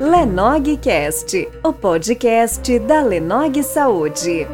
Lenogcast, o podcast da Lenog Saúde.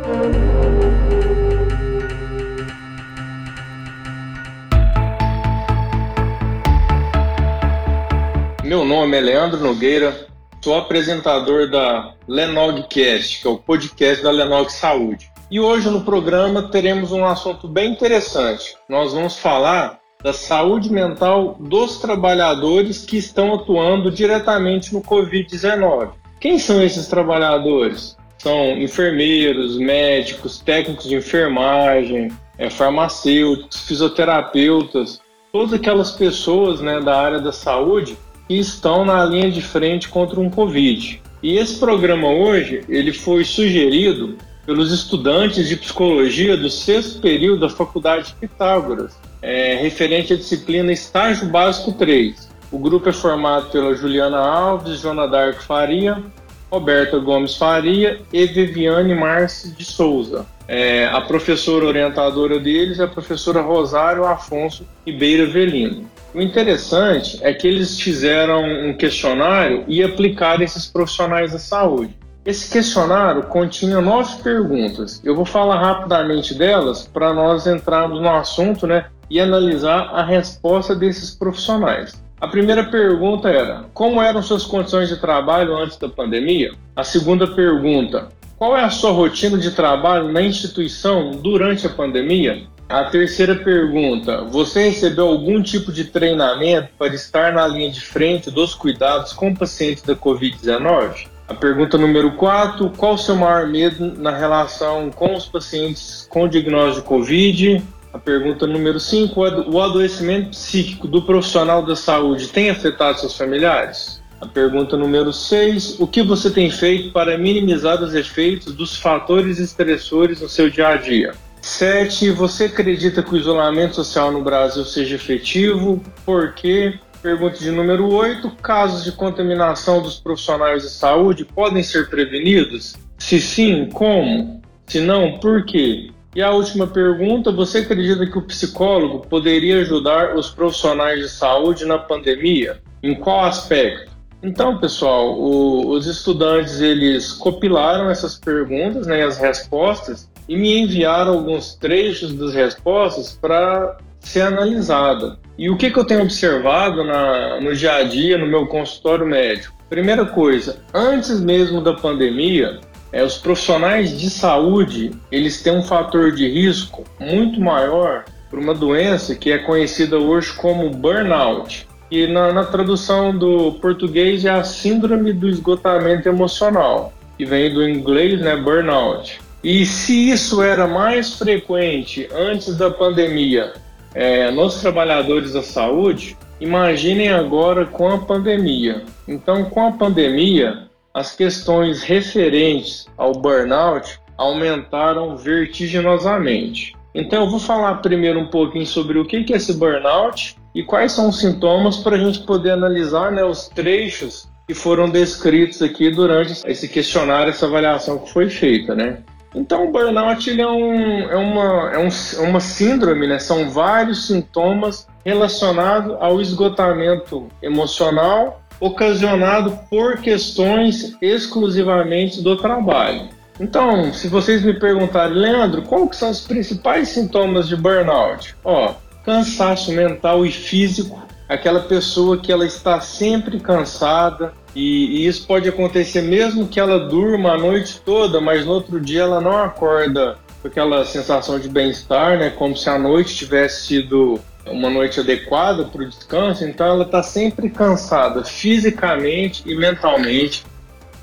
Meu nome é Leandro Nogueira, sou apresentador da Lenogcast, que é o podcast da Lenog Saúde. E hoje no programa teremos um assunto bem interessante. Nós vamos falar da saúde mental dos trabalhadores que estão atuando diretamente no Covid-19. Quem são esses trabalhadores? São enfermeiros, médicos, técnicos de enfermagem, é, farmacêuticos, fisioterapeutas, todas aquelas pessoas né, da área da saúde que estão na linha de frente contra um Covid. E esse programa hoje ele foi sugerido pelos estudantes de psicologia do sexto período da Faculdade de Pitágoras, é, referente à disciplina Estágio Básico 3. O grupo é formado pela Juliana Alves, Joana Dark Faria, Roberta Gomes Faria e Viviane Marci de Souza. É, a professora orientadora deles é a professora Rosário Afonso Ribeiro Velino. O interessante é que eles fizeram um questionário e aplicaram esses profissionais da saúde. Esse questionário continha nove perguntas. Eu vou falar rapidamente delas para nós entrarmos no assunto né, e analisar a resposta desses profissionais. A primeira pergunta era: como eram suas condições de trabalho antes da pandemia? A segunda pergunta: qual é a sua rotina de trabalho na instituição durante a pandemia? A terceira pergunta: você recebeu algum tipo de treinamento para estar na linha de frente dos cuidados com pacientes da Covid-19? A pergunta número 4: qual o seu maior medo na relação com os pacientes com diagnóstico de Covid? A pergunta número 5: o adoecimento psíquico do profissional da saúde tem afetado seus familiares? A pergunta número 6: o que você tem feito para minimizar os efeitos dos fatores estressores no seu dia a dia? 7. Você acredita que o isolamento social no Brasil seja efetivo? Por quê? Pergunta de número 8: casos de contaminação dos profissionais de saúde podem ser prevenidos? Se sim, como? Se não, por quê? E a última pergunta: você acredita que o psicólogo poderia ajudar os profissionais de saúde na pandemia? Em qual aspecto? Então, pessoal, o, os estudantes eles compilaram essas perguntas, né, as respostas, e me enviaram alguns trechos das respostas para ser analisada. E o que, que eu tenho observado na, no dia a dia, no meu consultório médico? Primeira coisa, antes mesmo da pandemia, é, os profissionais de saúde eles têm um fator de risco muito maior para uma doença que é conhecida hoje como burnout. E na, na tradução do português é a síndrome do esgotamento emocional, que vem do inglês, né, burnout. E se isso era mais frequente antes da pandemia é, nos trabalhadores da saúde, imaginem agora com a pandemia. Então, com a pandemia, as questões referentes ao burnout aumentaram vertiginosamente. Então, eu vou falar primeiro um pouquinho sobre o que é esse burnout e quais são os sintomas para a gente poder analisar né, os trechos que foram descritos aqui durante esse questionário, essa avaliação que foi feita, né? Então, o burnout ele é, um, é, uma, é, um, é uma síndrome, né? são vários sintomas relacionados ao esgotamento emocional ocasionado por questões exclusivamente do trabalho. Então, se vocês me perguntarem, Leandro, quais são os principais sintomas de burnout? Ó, cansaço mental e físico, aquela pessoa que ela está sempre cansada, e, e, isso pode acontecer mesmo que ela durma a noite toda, mas no outro dia ela não acorda com aquela sensação de bem-estar, né? Como se a noite tivesse sido uma noite adequada para o descanso. Então ela está sempre cansada fisicamente e mentalmente.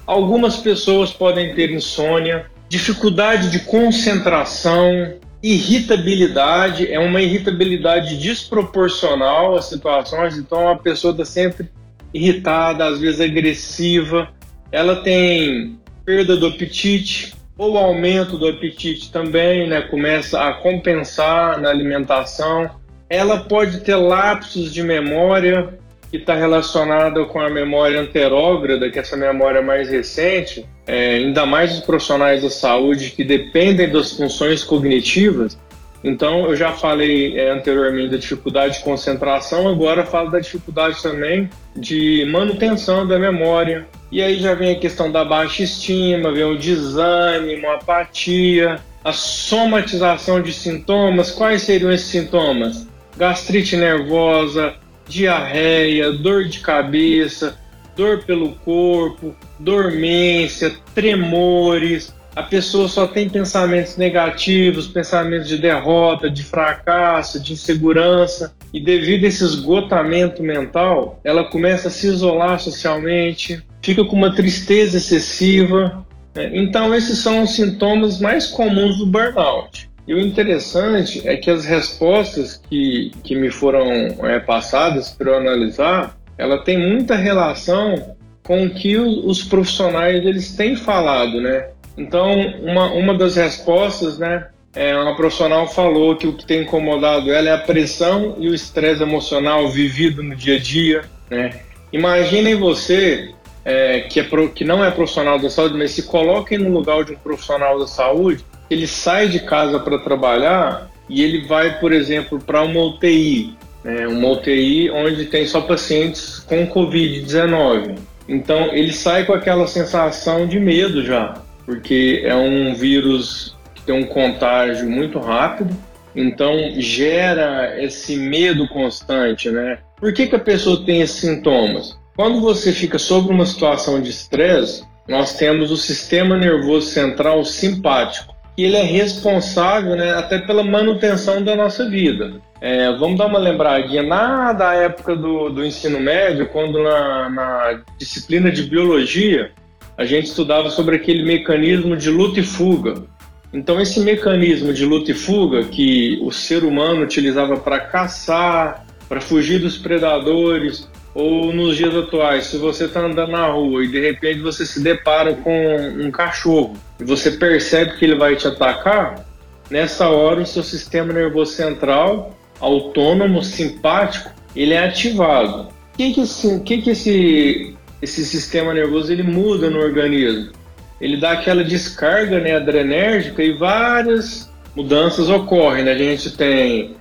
Algumas pessoas podem ter insônia, dificuldade de concentração, irritabilidade. É uma irritabilidade desproporcional às situações. Então a pessoa está sempre irritada, às vezes agressiva, ela tem perda do apetite ou aumento do apetite também, né? Começa a compensar na alimentação. Ela pode ter lapsos de memória que está relacionada com a memória anterógrada, que é essa memória mais recente, é, ainda mais os profissionais da saúde que dependem das funções cognitivas, Então, eu já falei é, anteriormente da dificuldade de concentração, agora falo da dificuldade também de manutenção da memória. E aí já vem a questão da baixa estima, vem o desânimo, a apatia, a somatização de sintomas. Quais seriam esses sintomas? Gastrite nervosa, diarreia, dor de cabeça, dor pelo corpo, dormência, tremores, a pessoa só tem pensamentos negativos, pensamentos de derrota, de fracasso, de insegurança, e devido a esse esgotamento mental, ela começa a se isolar socialmente, fica com uma tristeza excessiva. Né? Então, esses são os sintomas mais comuns do burnout. E o interessante é que as respostas que, que me foram é, passadas para eu analisar, ela tem muita relação com o que os profissionais eles têm falado, né? Então, uma, uma das respostas, né, é, uma profissional falou que o que tem incomodado ela é a pressão e o estresse emocional vivido no dia a dia, né? Imaginem você é, que, é pro, que não é profissional da saúde, mas se coloquem no lugar de um profissional da saúde, ele sai de casa para trabalhar e ele vai, por exemplo, para uma UTI, né, uma UTI onde tem só pacientes com Covid-19. Então ele sai com aquela sensação de medo já, porque é um vírus que tem um contágio muito rápido, então gera esse medo constante, né? Por que, que a pessoa tem esses sintomas? Quando você fica sob uma situação de estresse, nós temos o sistema nervoso central simpático, que ele é responsável né, até pela manutenção da nossa vida. É, vamos dar uma lembradinha na da época do, do ensino médio, quando na, na disciplina de biologia a gente estudava sobre aquele mecanismo de luta e fuga. Então, esse mecanismo de luta e fuga que o ser humano utilizava para caçar, para fugir dos predadores, ou nos dias atuais, se você está andando na rua e de repente você se depara com um cachorro e você percebe que ele vai te atacar, nessa hora o seu sistema nervoso central, autônomo, simpático, ele é ativado. O que, que, esse, que, que esse esse sistema nervoso ele muda no organismo. Ele dá aquela descarga né, adrenérgica e várias mudanças ocorrem. Né? A gente tem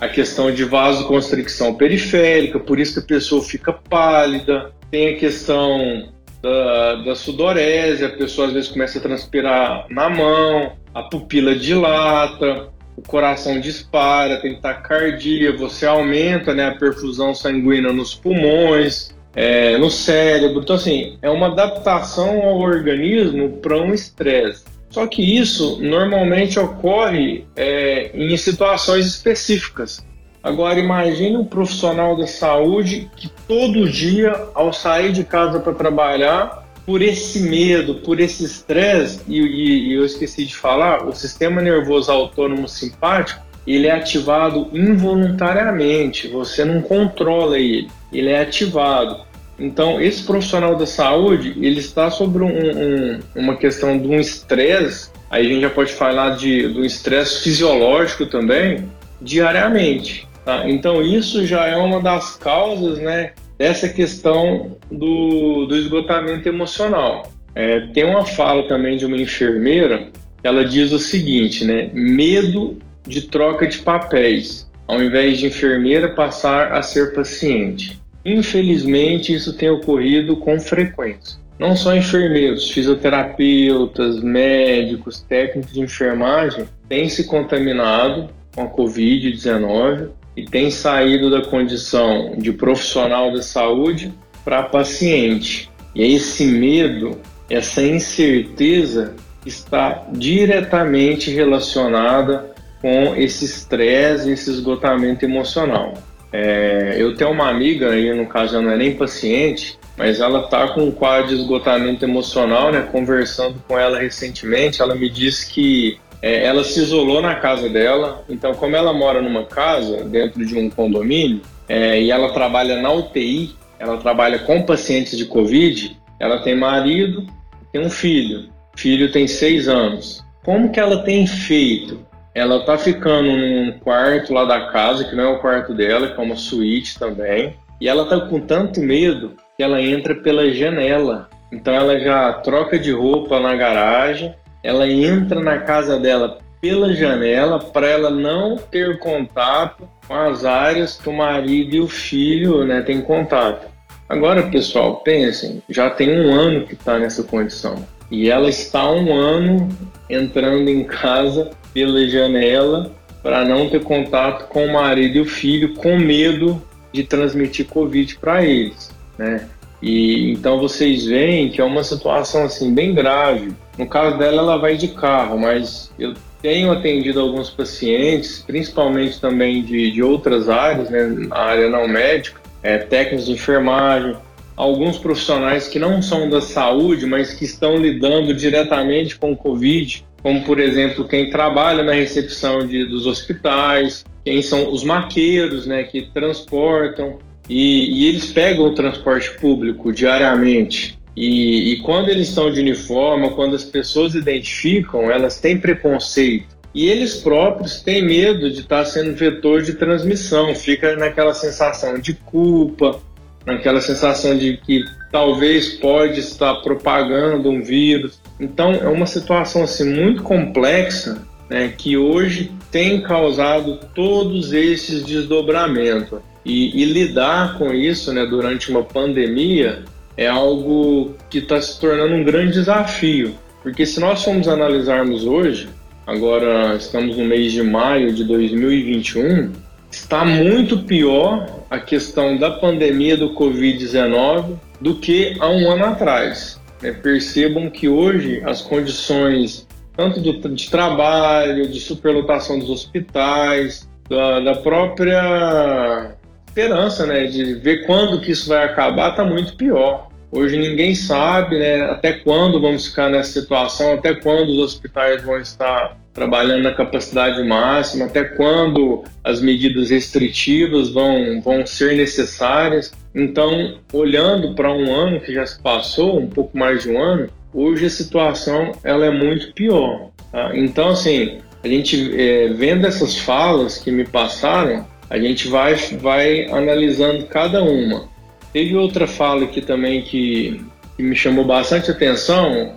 a questão de vasoconstricção periférica, por isso que a pessoa fica pálida. Tem a questão da, da sudorese, a pessoa às vezes começa a transpirar na mão, a pupila dilata, o coração dispara, tem taquicardia, você aumenta né, a perfusão sanguínea nos pulmões, é, no cérebro. Então, assim, é uma adaptação ao organismo para um estresse. Só que isso normalmente ocorre é, em situações específicas. Agora, imagine um profissional da saúde que todo dia, ao sair de casa para trabalhar, por esse medo, por esse estresse, e, e, e eu esqueci de falar, o sistema nervoso autônomo simpático, ele é ativado involuntariamente, você não controla ele ele é ativado. Então, esse profissional da saúde, ele está sobre um, um, uma questão de um estresse, aí a gente já pode falar de, do estresse fisiológico também, diariamente. Tá? Então, isso já é uma das causas né, dessa questão do, do esgotamento emocional. É, tem uma fala também de uma enfermeira, ela diz o seguinte, né, medo de troca de papéis, ao invés de enfermeira passar a ser paciente. Infelizmente, isso tem ocorrido com frequência. Não só enfermeiros, fisioterapeutas, médicos, técnicos de enfermagem têm se contaminado com a Covid-19 e têm saído da condição de profissional da saúde para paciente. E esse medo, essa incerteza está diretamente relacionada com esse estresse, esse esgotamento emocional. É, eu tenho uma amiga, aí no caso ela não é nem paciente, mas ela está com um quadro de esgotamento emocional, né? Conversando com ela recentemente, ela me disse que é, ela se isolou na casa dela. Então, como ela mora numa casa dentro de um condomínio é, e ela trabalha na UTI, ela trabalha com pacientes de Covid, ela tem marido, tem um filho. O filho tem seis anos. Como que ela tem feito ela tá ficando num quarto lá da casa, que não é o quarto dela, que é uma suíte também. E ela tá com tanto medo que ela entra pela janela. Então ela já troca de roupa na garagem, ela entra na casa dela pela janela para ela não ter contato com as áreas que o marido e o filho né, têm contato. Agora, pessoal, pensem, já tem um ano que está nessa condição e ela está um ano entrando em casa pela janela para não ter contato com o marido e o filho, com medo de transmitir Covid para eles, né? E então vocês veem que é uma situação assim bem grave. No caso dela, ela vai de carro, mas eu tenho atendido alguns pacientes, principalmente também de, de outras áreas, né, na área não médica, é, técnicos de enfermagem, alguns profissionais que não são da saúde, mas que estão lidando diretamente com o Covid, como por exemplo quem trabalha na recepção de, dos hospitais, quem são os maqueiros, né, que transportam, e, e eles pegam o transporte público diariamente. E, e, quando eles estão de uniforme, quando as pessoas identificam, elas têm preconceito. E eles próprios têm medo de estar sendo vetor de transmissão, fica naquela sensação de culpa, naquela sensação de que talvez pode estar propagando um vírus. Então é uma situação assim muito complexa né, que hoje tem causado todos esses desdobramentos. E, e lidar com isso né, durante uma pandemia é algo que está se tornando um grande desafio. Porque se nós formos analisarmos hoje, agora estamos no mês de maio de 2021, está muito pior a questão da pandemia do Covid-19 do que há um ano atrás. É, percebam que hoje as condições tanto de, de trabalho, de superlotação dos hospitais, da, da própria esperança, né, de ver quando que isso vai acabar, está muito pior. Hoje ninguém sabe, né, até quando vamos ficar nessa situação, até quando os hospitais vão estar trabalhando na capacidade máxima, até quando as medidas restritivas vão, vão ser necessárias. Então, olhando para um ano que já se passou, um pouco mais de um ano, hoje a situação ela é muito pior. Tá? Então, assim, a gente é, vendo essas falas que me passaram, a gente vai, vai analisando cada uma. Teve outra fala aqui também que, que me chamou bastante atenção.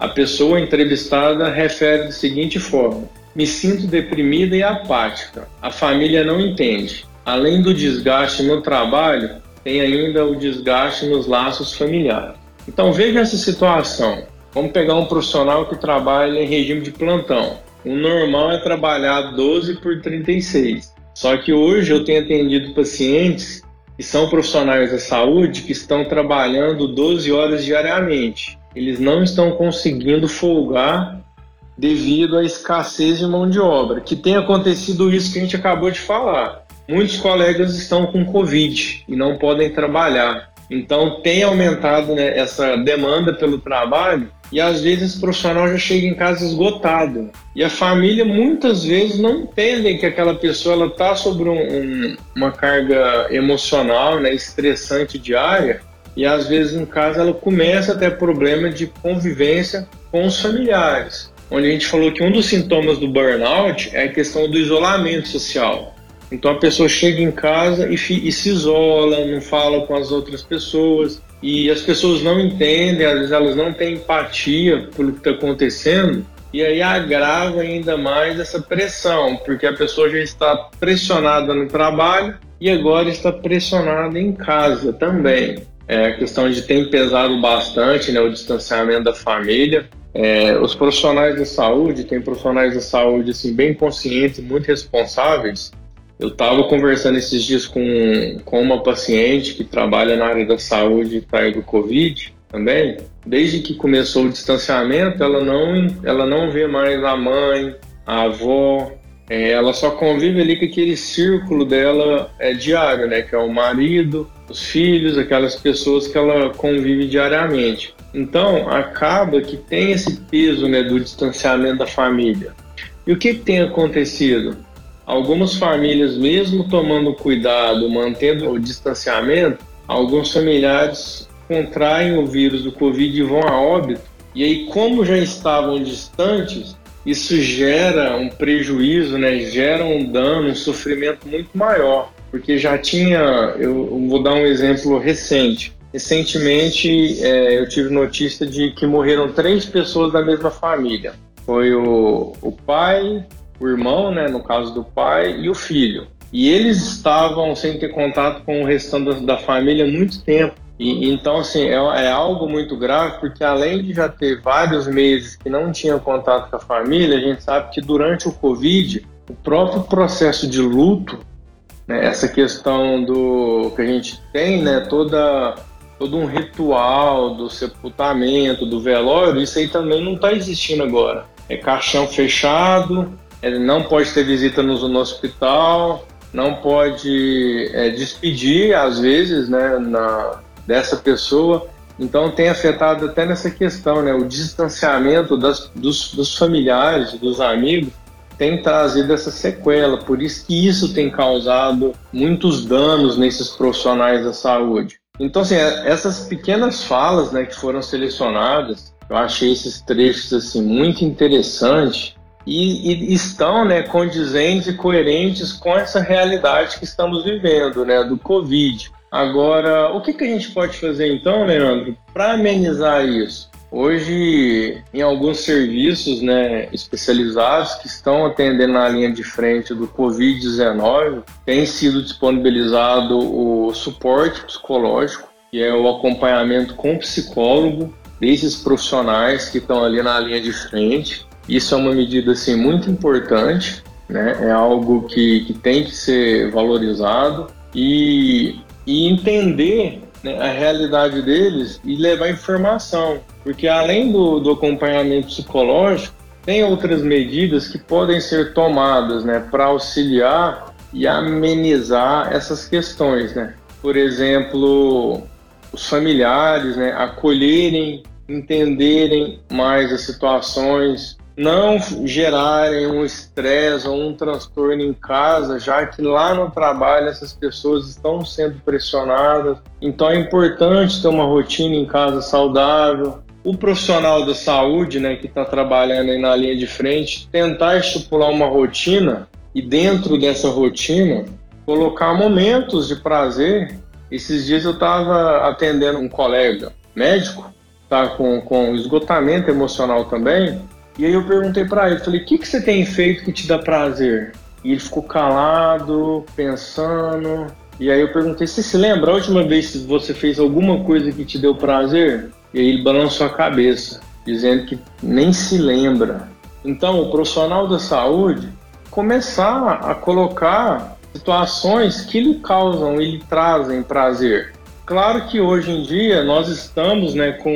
A pessoa entrevistada refere da seguinte forma: Me sinto deprimida e apática. A família não entende. Além do desgaste no trabalho, tem ainda o desgaste nos laços familiares. Então veja essa situação. Vamos pegar um profissional que trabalha em regime de plantão. O normal é trabalhar 12 por 36. Só que hoje eu tenho atendido pacientes que são profissionais da saúde que estão trabalhando 12 horas diariamente. Eles não estão conseguindo folgar devido à escassez de mão de obra, que tem acontecido isso que a gente acabou de falar. Muitos colegas estão com Covid e não podem trabalhar. Então tem aumentado né, essa demanda pelo trabalho e às vezes o profissional já chega em casa esgotado. E a família muitas vezes não entende que aquela pessoa está sobre um, um, uma carga emocional, né, estressante diária, e às vezes em casa ela começa a ter problema de convivência com os familiares. Onde a gente falou que um dos sintomas do burnout é a questão do isolamento social. Então a pessoa chega em casa e, e se isola, não fala com as outras pessoas, e as pessoas não entendem, às vezes elas não têm empatia pelo que está acontecendo, e aí agrava ainda mais essa pressão, porque a pessoa já está pressionada no trabalho e agora está pressionada em casa também. É, a questão de ter pesado bastante né, o distanciamento da família. É, os profissionais da saúde, tem profissionais da saúde assim, bem conscientes, muito responsáveis, eu estava conversando esses dias com, com uma paciente que trabalha na área da saúde e tá do Covid também. Desde que começou o distanciamento, ela não, ela não vê mais a mãe, a avó, é, ela só convive ali com aquele círculo dela é, diário, né? Que é o marido, os filhos, aquelas pessoas que ela convive diariamente. Então, acaba que tem esse peso né, do distanciamento da família. E o que, que tem acontecido? Algumas famílias, mesmo tomando cuidado, mantendo o distanciamento, alguns familiares contraem o vírus do Covid e vão a óbito. E aí, como já estavam distantes, isso gera um prejuízo, né? gera um dano, um sofrimento muito maior. Porque já tinha, eu vou dar um exemplo recente. Recentemente, é, eu tive notícia de que morreram três pessoas da mesma família foi o, o pai, o irmão, né, no caso do pai, e o filho. E eles estavam sem ter contato com o restante da, família há muito tempo. E, então, assim, é, é, algo muito grave, porque além de já ter vários meses que não tinha contato com a família, a gente sabe que durante o Covid, o próprio processo de luto, essa questão do que a gente tem, né, toda, todo um ritual do sepultamento, do velório, isso aí também não está existindo agora. É caixão fechado, é, não pode ter visita no, no hospital, não pode é, despedir, às vezes, né, na, dessa pessoa. Então tem afetado até nessa questão, né, o distanciamento das, dos, dos familiares, dos amigos, tem trazido essa sequela. Por isso que isso tem causado muitos danos nesses profissionais da saúde. Então, assim, essas pequenas falas né, que foram selecionadas, eu achei esses trechos assim, muito interessantes e, e, estão né, condizentes e coerentes com essa realidade que estamos vivendo, né, do Covid. Agora, o que, que a gente pode fazer então, Leandro, para amenizar isso? Hoje, em alguns serviços né, especializados que estão atendendo na linha de frente do Covid-19, tem sido disponibilizado o suporte psicológico, que é o acompanhamento com psicólogo desses profissionais que estão ali na linha de frente. Isso é uma medida assim, muito importante, né? é algo que, que tem que ser valorizado e, e entender né, a realidade deles e levar informação, porque além do, do acompanhamento psicológico, tem outras medidas que podem ser tomadas né, para auxiliar e amenizar essas questões. Né? Por exemplo, os familiares né, acolherem, entenderem mais as situações, não gerarem um estresse ou um transtorno em casa, já que lá no trabalho essas pessoas estão sendo pressionadas. Então é importante ter uma rotina em casa saudável. O profissional da saúde, né, que está trabalhando aí na linha de frente, tentar estipular uma rotina e dentro dessa rotina colocar momentos de prazer. Esses dias eu estava atendendo um colega médico, tá com, com esgotamento emocional também, e aí eu perguntei para ele, falei, o que, que você tem feito que te dá prazer? E ele ficou calado, pensando. E aí eu perguntei, você se lembra a última vez que você fez alguma coisa que te deu prazer? E aí ele balançou a cabeça, dizendo que nem se lembra. Então, o profissional da saúde começar a colocar situações que lhe causam e lhe trazem prazer. Claro que hoje em dia nós estamos né, com,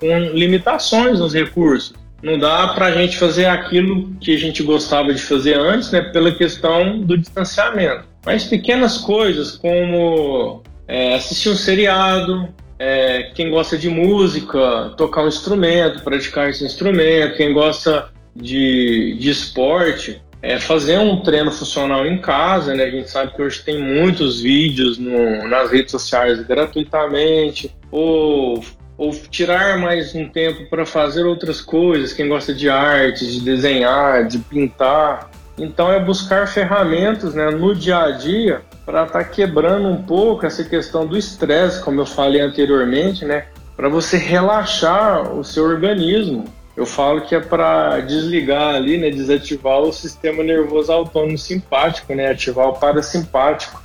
com limitações nos recursos não dá para a gente fazer aquilo que a gente gostava de fazer antes, né, pela questão do distanciamento. Mas pequenas coisas como é, assistir um seriado, é, quem gosta de música, tocar um instrumento, praticar esse instrumento, quem gosta de, de esporte, é, fazer um treino funcional em casa, né? A gente sabe que hoje tem muitos vídeos no, nas redes sociais gratuitamente, ou ou tirar mais um tempo para fazer outras coisas, quem gosta de arte, de desenhar, de pintar. Então é buscar ferramentas né, no dia a dia para estar tá quebrando um pouco essa questão do estresse, como eu falei anteriormente, né, para você relaxar o seu organismo. Eu falo que é para desligar ali, né, desativar o sistema nervoso autônomo simpático, né, ativar o parasimpático,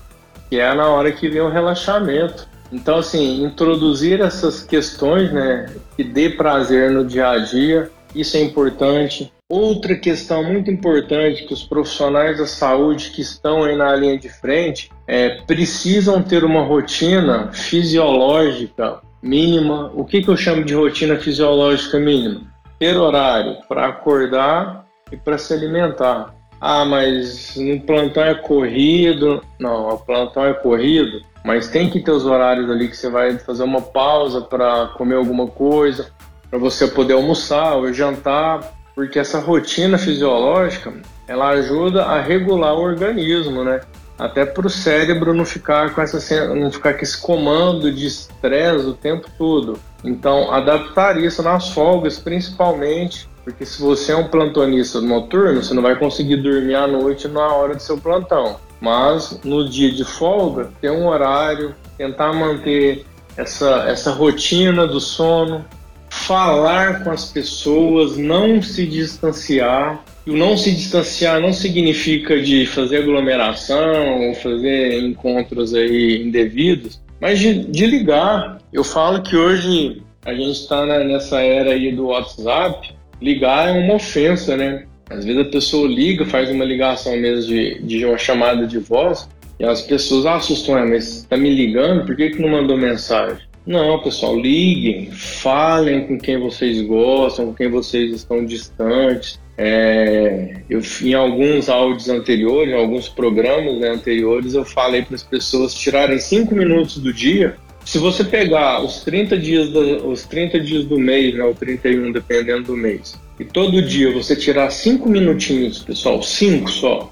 que é na hora que vem o relaxamento. Então, assim, introduzir essas questões, né, que dê prazer no dia a dia, isso é importante. Outra questão muito importante que os profissionais da saúde que estão aí na linha de frente é, precisam ter uma rotina fisiológica mínima. O que, que eu chamo de rotina fisiológica mínima? Ter horário para acordar e para se alimentar. Ah, mas no plantão é corrido. Não, o plantão é corrido mas tem que ter os horários ali que você vai fazer uma pausa para comer alguma coisa, para você poder almoçar ou jantar, porque essa rotina fisiológica ela ajuda a regular o organismo, né? Até para o cérebro não ficar com essa não ficar com esse comando de estresse o tempo todo. Então, adaptar isso nas folgas, principalmente, porque se você é um plantonista noturno, você não vai conseguir dormir à noite na hora do seu plantão. Mas no dia de folga, ter um horário, tentar manter essa, essa rotina do sono, falar com as pessoas, não se distanciar. E o não se distanciar não significa de fazer aglomeração ou fazer encontros aí indevidos, mas de, de ligar. Eu falo que hoje a gente está nessa era aí do WhatsApp, ligar é uma ofensa, né? Às vezes a pessoa liga, faz uma ligação mesmo de, de uma chamada de voz, e as pessoas assustam, ah, mas tá me ligando, por que, que não mandou mensagem? Não, pessoal, liguem, falem com quem vocês gostam, com quem vocês estão distantes. É, eu, em alguns áudios anteriores, em alguns programas né, anteriores, eu falei para as pessoas tirarem cinco minutos do dia. Se você pegar os 30 dias do, os 30 dias do mês, né, ou 31, dependendo do mês, e todo dia você tirar cinco minutinhos, pessoal, cinco só,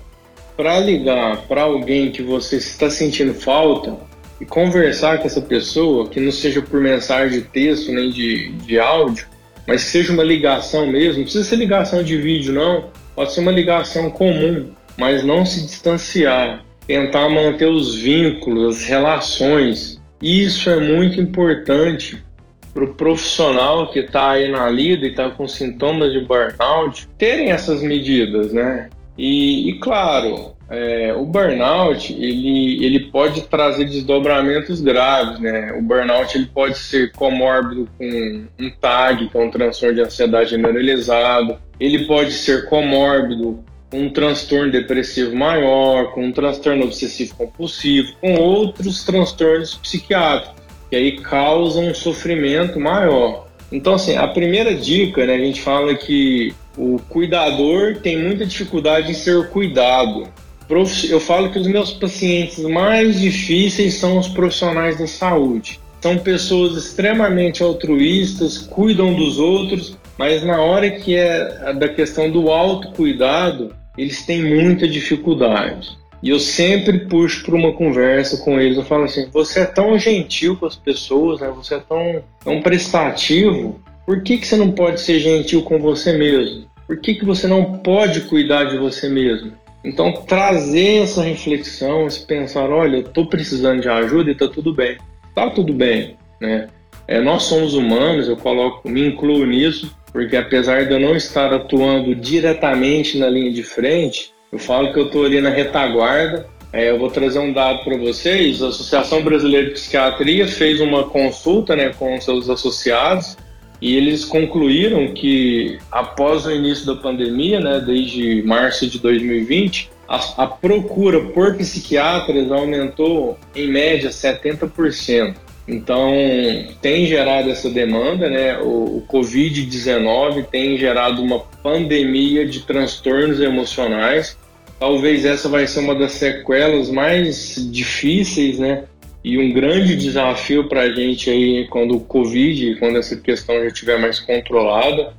para ligar para alguém que você está sentindo falta, e conversar com essa pessoa, que não seja por mensagem de texto nem de, de áudio, mas seja uma ligação mesmo, não precisa ser ligação de vídeo não, pode ser uma ligação comum, mas não se distanciar, tentar manter os vínculos, as relações. Isso é muito importante para o profissional que está aí na lida e está com sintomas de burnout terem essas medidas, né? E, e claro, é, o burnout ele, ele pode trazer desdobramentos graves, né? O burnout ele pode ser comórbido com um TAG, que é um transtorno de ansiedade generalizado. Ele pode ser comórbido com um transtorno depressivo maior, com um transtorno obsessivo compulsivo, com outros transtornos psiquiátricos, que aí causam um sofrimento maior. Então, assim, a primeira dica, né, a gente fala que o cuidador tem muita dificuldade em ser cuidado eu falo que os meus pacientes mais difíceis são os profissionais da saúde. São pessoas extremamente altruístas, cuidam dos outros, mas na hora que é da questão do autocuidado, eles têm muita dificuldade. E eu sempre puxo para uma conversa com eles. Eu falo assim: você é tão gentil com as pessoas, né? você é tão, tão prestativo, por que, que você não pode ser gentil com você mesmo? Por que, que você não pode cuidar de você mesmo? Então, trazer essa reflexão, esse pensar, olha, eu estou precisando de ajuda e está tudo bem. Está tudo bem, né? É, nós somos humanos, eu coloco, me incluo nisso, porque apesar de eu não estar atuando diretamente na linha de frente, eu falo que eu estou ali na retaguarda. É, eu vou trazer um dado para vocês. A Associação Brasileira de Psiquiatria fez uma consulta né, com seus associados e eles concluíram que após o início da pandemia, né, desde março de 2020, a, a procura por psiquiatras aumentou em média 70%. Então, tem gerado essa demanda, né? O, o Covid-19 tem gerado uma pandemia de transtornos emocionais. Talvez essa vai ser uma das sequelas mais difíceis, né? E um grande desafio para a gente aí quando o Covid, quando essa questão já estiver mais controlada.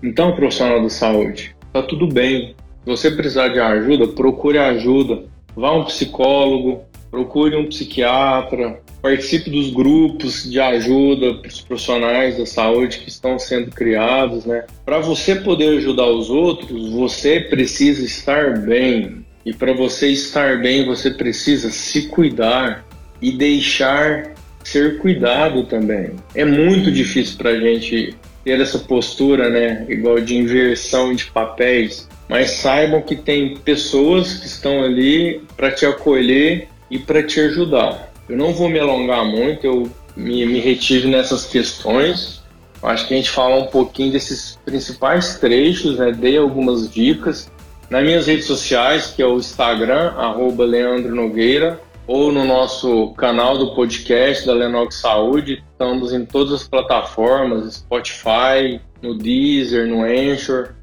Então, profissional da saúde, tá tudo bem. Se você precisar de ajuda, procure ajuda. Vá um psicólogo, procure um psiquiatra, participe dos grupos de ajuda para os profissionais da saúde que estão sendo criados, né? Para você poder ajudar os outros, você precisa estar bem. E para você estar bem, você precisa se cuidar e deixar ser cuidado também. É muito difícil para a gente ter essa postura, né, igual de inversão de papéis, mas saibam que tem pessoas que estão ali para te acolher e para te ajudar. Eu não vou me alongar muito, eu me, me retive nessas questões. Acho que a gente fala um pouquinho desses principais trechos, né? Dei algumas dicas. Nas minhas redes sociais, que é o Instagram, arroba Leandro Nogueira, ou no nosso canal do podcast da Lenox Saúde. Estamos em todas as plataformas, Spotify, no Deezer, no Anchor.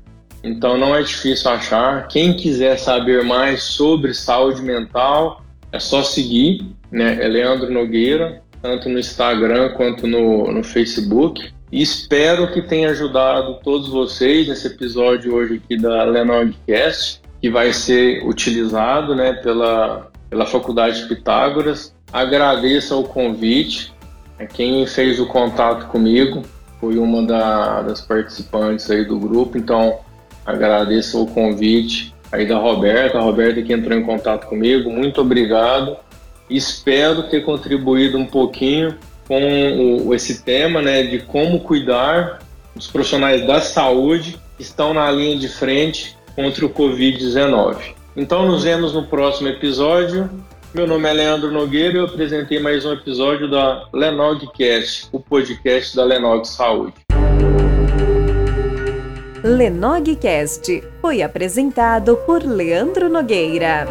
Então não é difícil achar. Quem quiser saber mais sobre saúde mental, é só seguir, né? É Leandro Nogueira, tanto no Instagram quanto no, no Facebook. E espero que tenha ajudado todos vocês nesse episódio hoje aqui da Lenogcast, que vai ser utilizado né, pela pela Faculdade Pitágoras. Agradeço o convite. É, quem fez o contato comigo foi uma da, das participantes aí do grupo, então agradeço o convite aí da Roberta, a Roberta que entrou em contato comigo, muito obrigado. Espero ter contribuído um pouquinho com o, esse tema, né, de como cuidar os profissionais da saúde que estão na linha de frente contra o Covid-19. Então nos vemos no próximo episódio. Meu nome é Leandro Nogueira e eu apresentei mais um episódio da Lenogcast, o podcast da Lenog Saúde. Lenogcast foi apresentado por Leandro Nogueira.